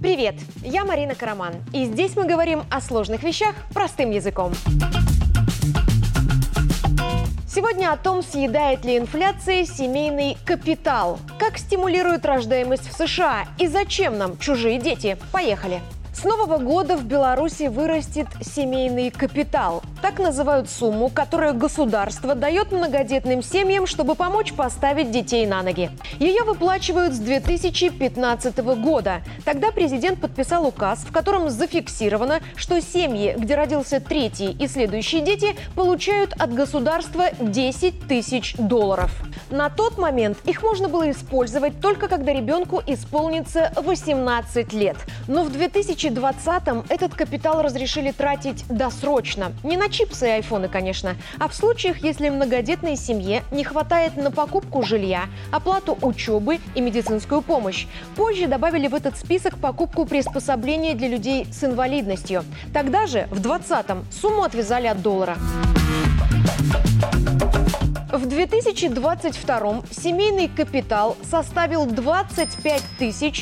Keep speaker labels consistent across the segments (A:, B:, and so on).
A: Привет, я Марина Караман, и здесь мы говорим о сложных вещах простым языком. Сегодня о том, съедает ли инфляция семейный капитал, как стимулирует рождаемость в США и зачем нам чужие дети. Поехали! С нового года в Беларуси вырастет семейный капитал. Так называют сумму, которую государство дает многодетным семьям, чтобы помочь поставить детей на ноги. Ее выплачивают с 2015 года. Тогда президент подписал указ, в котором зафиксировано, что семьи, где родился третий и следующие дети, получают от государства 10 тысяч долларов. На тот момент их можно было использовать только когда ребенку исполнится 18 лет. Но в 2000 2020-м этот капитал разрешили тратить досрочно. Не на чипсы и айфоны, конечно, а в случаях, если многодетной семье не хватает на покупку жилья, оплату учебы и медицинскую помощь. Позже добавили в этот список покупку приспособления для людей с инвалидностью. Тогда же, в 2020-м, сумму отвязали от доллара. В 2022 семейный капитал составил 25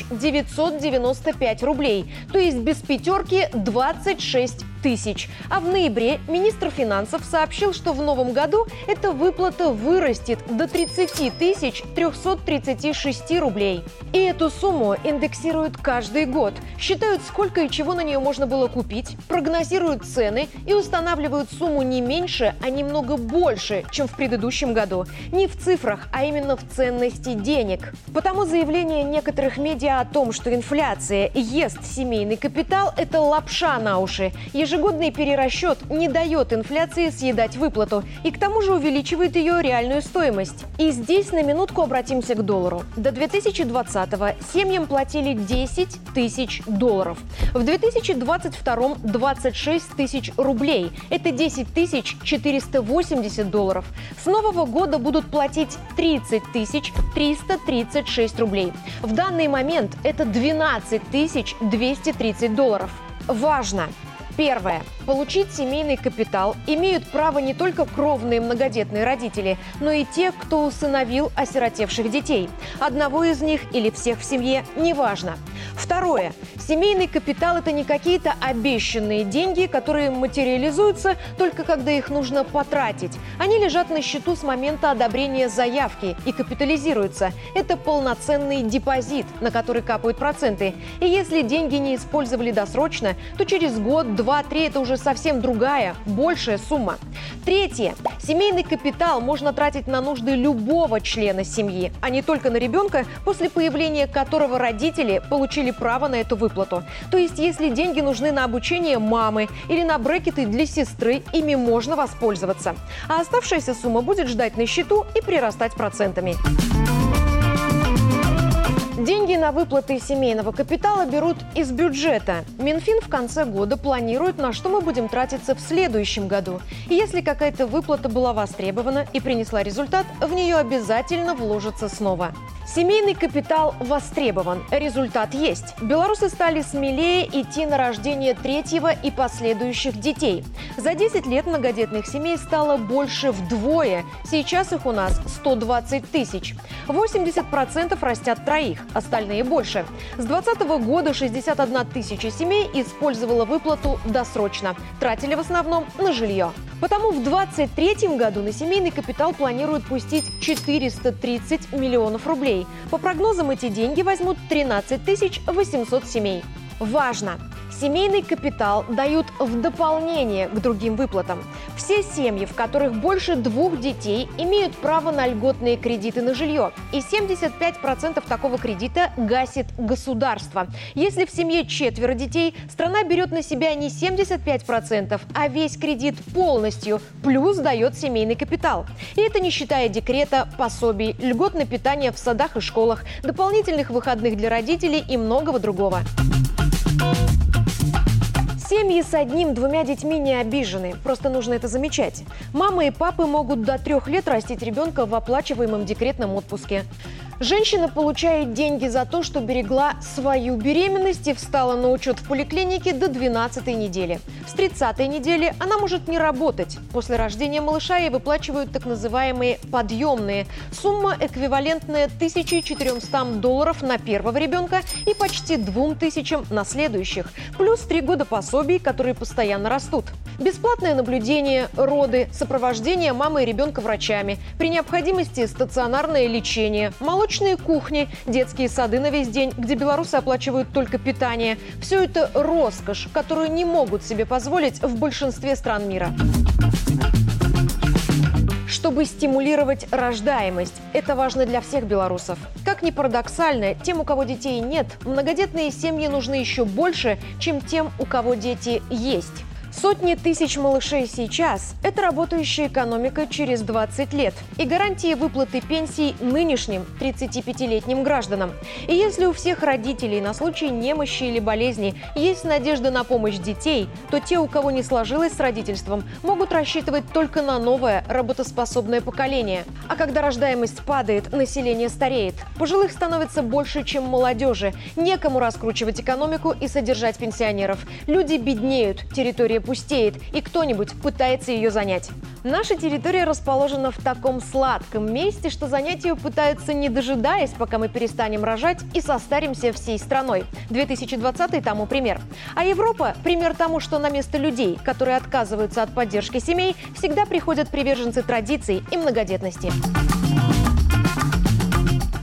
A: 995 рублей, то есть без пятерки 26 тысяч. А в ноябре министр финансов сообщил, что в новом году эта выплата вырастет до 30 тысяч 336 рублей. И эту сумму индексируют каждый год, считают, сколько и чего на нее можно было купить, прогнозируют цены и устанавливают сумму не меньше, а немного больше, чем в предыдущем году. Не в цифрах, а именно в ценности денег. Потому заявление некоторых медиа о том, что инфляция ест семейный капитал – это лапша на уши. Ежегодный перерасчет не дает инфляции съедать выплату и к тому же увеличивает ее реальную стоимость. И здесь на минутку обратимся к доллару. До 2020-го семьям платили 10 тысяч долларов. В 2022 – 26 тысяч рублей. Это 10 тысяч 480 долларов. С нового года будут платить 30 тысяч 336 рублей. В данный момент это 12 тысяч 230 долларов. Важно! Первое. Получить семейный капитал имеют право не только кровные многодетные родители, но и те, кто усыновил осиротевших детей. Одного из них или всех в семье – неважно. Второе. Семейный капитал – это не какие-то обещанные деньги, которые материализуются только когда их нужно потратить. Они лежат на счету с момента одобрения заявки и капитализируются. Это полноценный депозит, на который капают проценты. И если деньги не использовали досрочно, то через год-два 2-3 – это уже совсем другая, большая сумма. Третье. Семейный капитал можно тратить на нужды любого члена семьи, а не только на ребенка, после появления которого родители получили право на эту выплату. То есть, если деньги нужны на обучение мамы или на брекеты для сестры, ими можно воспользоваться. А оставшаяся сумма будет ждать на счету и прирастать процентами. Деньги на выплаты семейного капитала берут из бюджета. Минфин в конце года планирует, на что мы будем тратиться в следующем году. И если какая-то выплата была востребована и принесла результат, в нее обязательно вложатся снова. Семейный капитал востребован, результат есть. Белорусы стали смелее идти на рождение третьего и последующих детей. За 10 лет многодетных семей стало больше вдвое. Сейчас их у нас 120 тысяч. 80% растят троих, остальные больше. С 2020 года 61 тысяча семей использовала выплату досрочно. Тратили в основном на жилье. Потому в 2023 году на семейный капитал планируют пустить 430 миллионов рублей. По прогнозам, эти деньги возьмут 13 800 семей. Важно! Семейный капитал дают в дополнение к другим выплатам. Все семьи, в которых больше двух детей, имеют право на льготные кредиты на жилье. И 75% такого кредита гасит государство. Если в семье четверо детей, страна берет на себя не 75%, а весь кредит полностью, плюс дает семейный капитал. И это не считая декрета, пособий, льгот на питание в садах и школах, дополнительных выходных для родителей и многого другого. Семьи с одним-двумя детьми не обижены, просто нужно это замечать. Мамы и папы могут до трех лет растить ребенка в оплачиваемом декретном отпуске. Женщина получает деньги за то, что берегла свою беременность и встала на учет в поликлинике до 12 недели. С 30 недели она может не работать. После рождения малыша ей выплачивают так называемые подъемные. Сумма эквивалентная 1400 долларов на первого ребенка и почти 2000 на следующих. Плюс три года пособий, которые постоянно растут. Бесплатное наблюдение, роды, сопровождение мамы и ребенка врачами. При необходимости стационарное лечение, молочные молочные кухни, детские сады на весь день, где белорусы оплачивают только питание. Все это роскошь, которую не могут себе позволить в большинстве стран мира чтобы стимулировать рождаемость. Это важно для всех белорусов. Как ни парадоксально, тем, у кого детей нет, многодетные семьи нужны еще больше, чем тем, у кого дети есть. Сотни тысяч малышей сейчас – это работающая экономика через 20 лет и гарантии выплаты пенсий нынешним 35-летним гражданам. И если у всех родителей на случай немощи или болезни есть надежда на помощь детей, то те, у кого не сложилось с родительством, могут рассчитывать только на новое работоспособное поколение. А когда рождаемость падает, население стареет. Пожилых становится больше, чем молодежи. Некому раскручивать экономику и содержать пенсионеров. Люди беднеют, территория пустеет, и кто-нибудь пытается ее занять. Наша территория расположена в таком сладком месте, что занять ее пытаются не дожидаясь, пока мы перестанем рожать и состаримся всей страной. 2020 тому пример. А Европа – пример тому, что на место людей, которые отказываются от поддержки семей, всегда приходят приверженцы традиций и многодетности.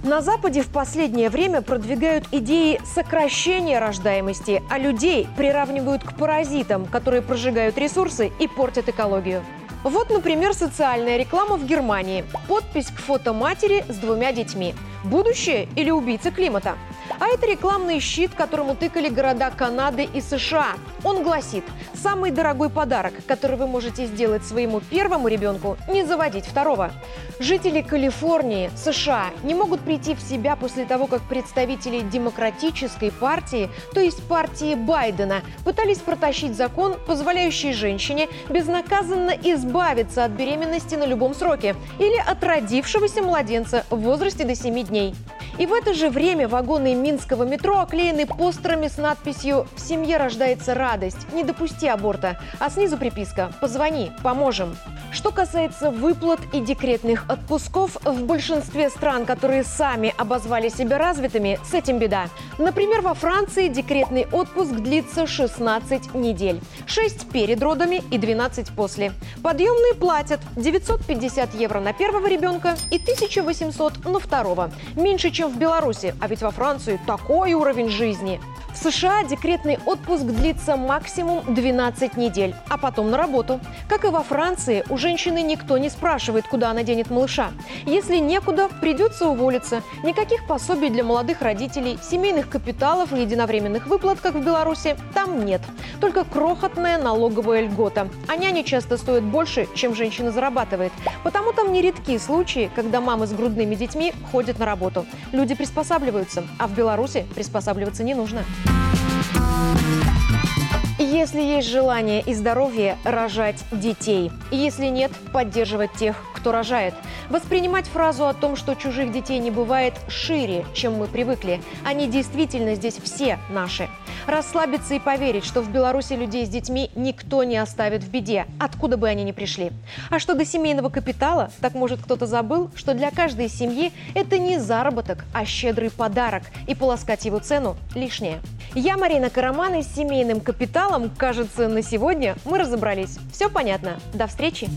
A: На Западе в последнее время продвигают идеи сокращения рождаемости, а людей приравнивают к паразитам, которые прожигают ресурсы и портят экологию. Вот, например, социальная реклама в Германии. Подпись к фото матери с двумя детьми. Будущее или убийца климата? А это рекламный щит, которому тыкали города Канады и США. Он гласит, самый дорогой подарок, который вы можете сделать своему первому ребенку, не заводить второго. Жители Калифорнии, США не могут прийти в себя после того, как представители демократической партии, то есть партии Байдена, пытались протащить закон, позволяющий женщине безнаказанно избавиться от беременности на любом сроке или от родившегося младенца в возрасте до 7 дней. И в это же время вагоны минского метро оклеены постерами с надписью «В семье рождается радость, не допусти аборта», а снизу приписка «Позвони, поможем». Что касается выплат и декретных отпусков, в большинстве стран, которые сами обозвали себя развитыми, с этим беда. Например, во Франции декретный отпуск длится 16 недель. 6 перед родами и 12 после. Подъемные платят 950 евро на первого ребенка и 1800 на второго. Меньше, чем в Беларуси, а ведь во Франции такой уровень жизни. В США декретный отпуск длится максимум 12 недель, а потом на работу. Как и во Франции, у женщины никто не спрашивает, куда она денет малыша. Если некуда, придется уволиться. Никаких пособий для молодых родителей, семейных капиталов и единовременных выплат, как в Беларуси, там нет. Только крохотная налоговая льгота. А няни часто стоят больше, чем женщина зарабатывает. Потому там нередки случаи, когда мамы с грудными детьми ходят на работу. Люди приспосабливаются, а в Беларуси приспосабливаться не нужно. Если есть желание и здоровье, рожать детей. Если нет, поддерживать тех, кто рожает. Воспринимать фразу о том, что чужих детей не бывает, шире, чем мы привыкли. Они действительно здесь все наши. Расслабиться и поверить, что в Беларуси людей с детьми никто не оставит в беде, откуда бы они ни пришли. А что до семейного капитала, так может кто-то забыл, что для каждой семьи это не заработок, а щедрый подарок, и полоскать его цену лишнее. Я Марина Караман и с семейным капиталом, кажется, на сегодня мы разобрались. Все понятно. До встречи!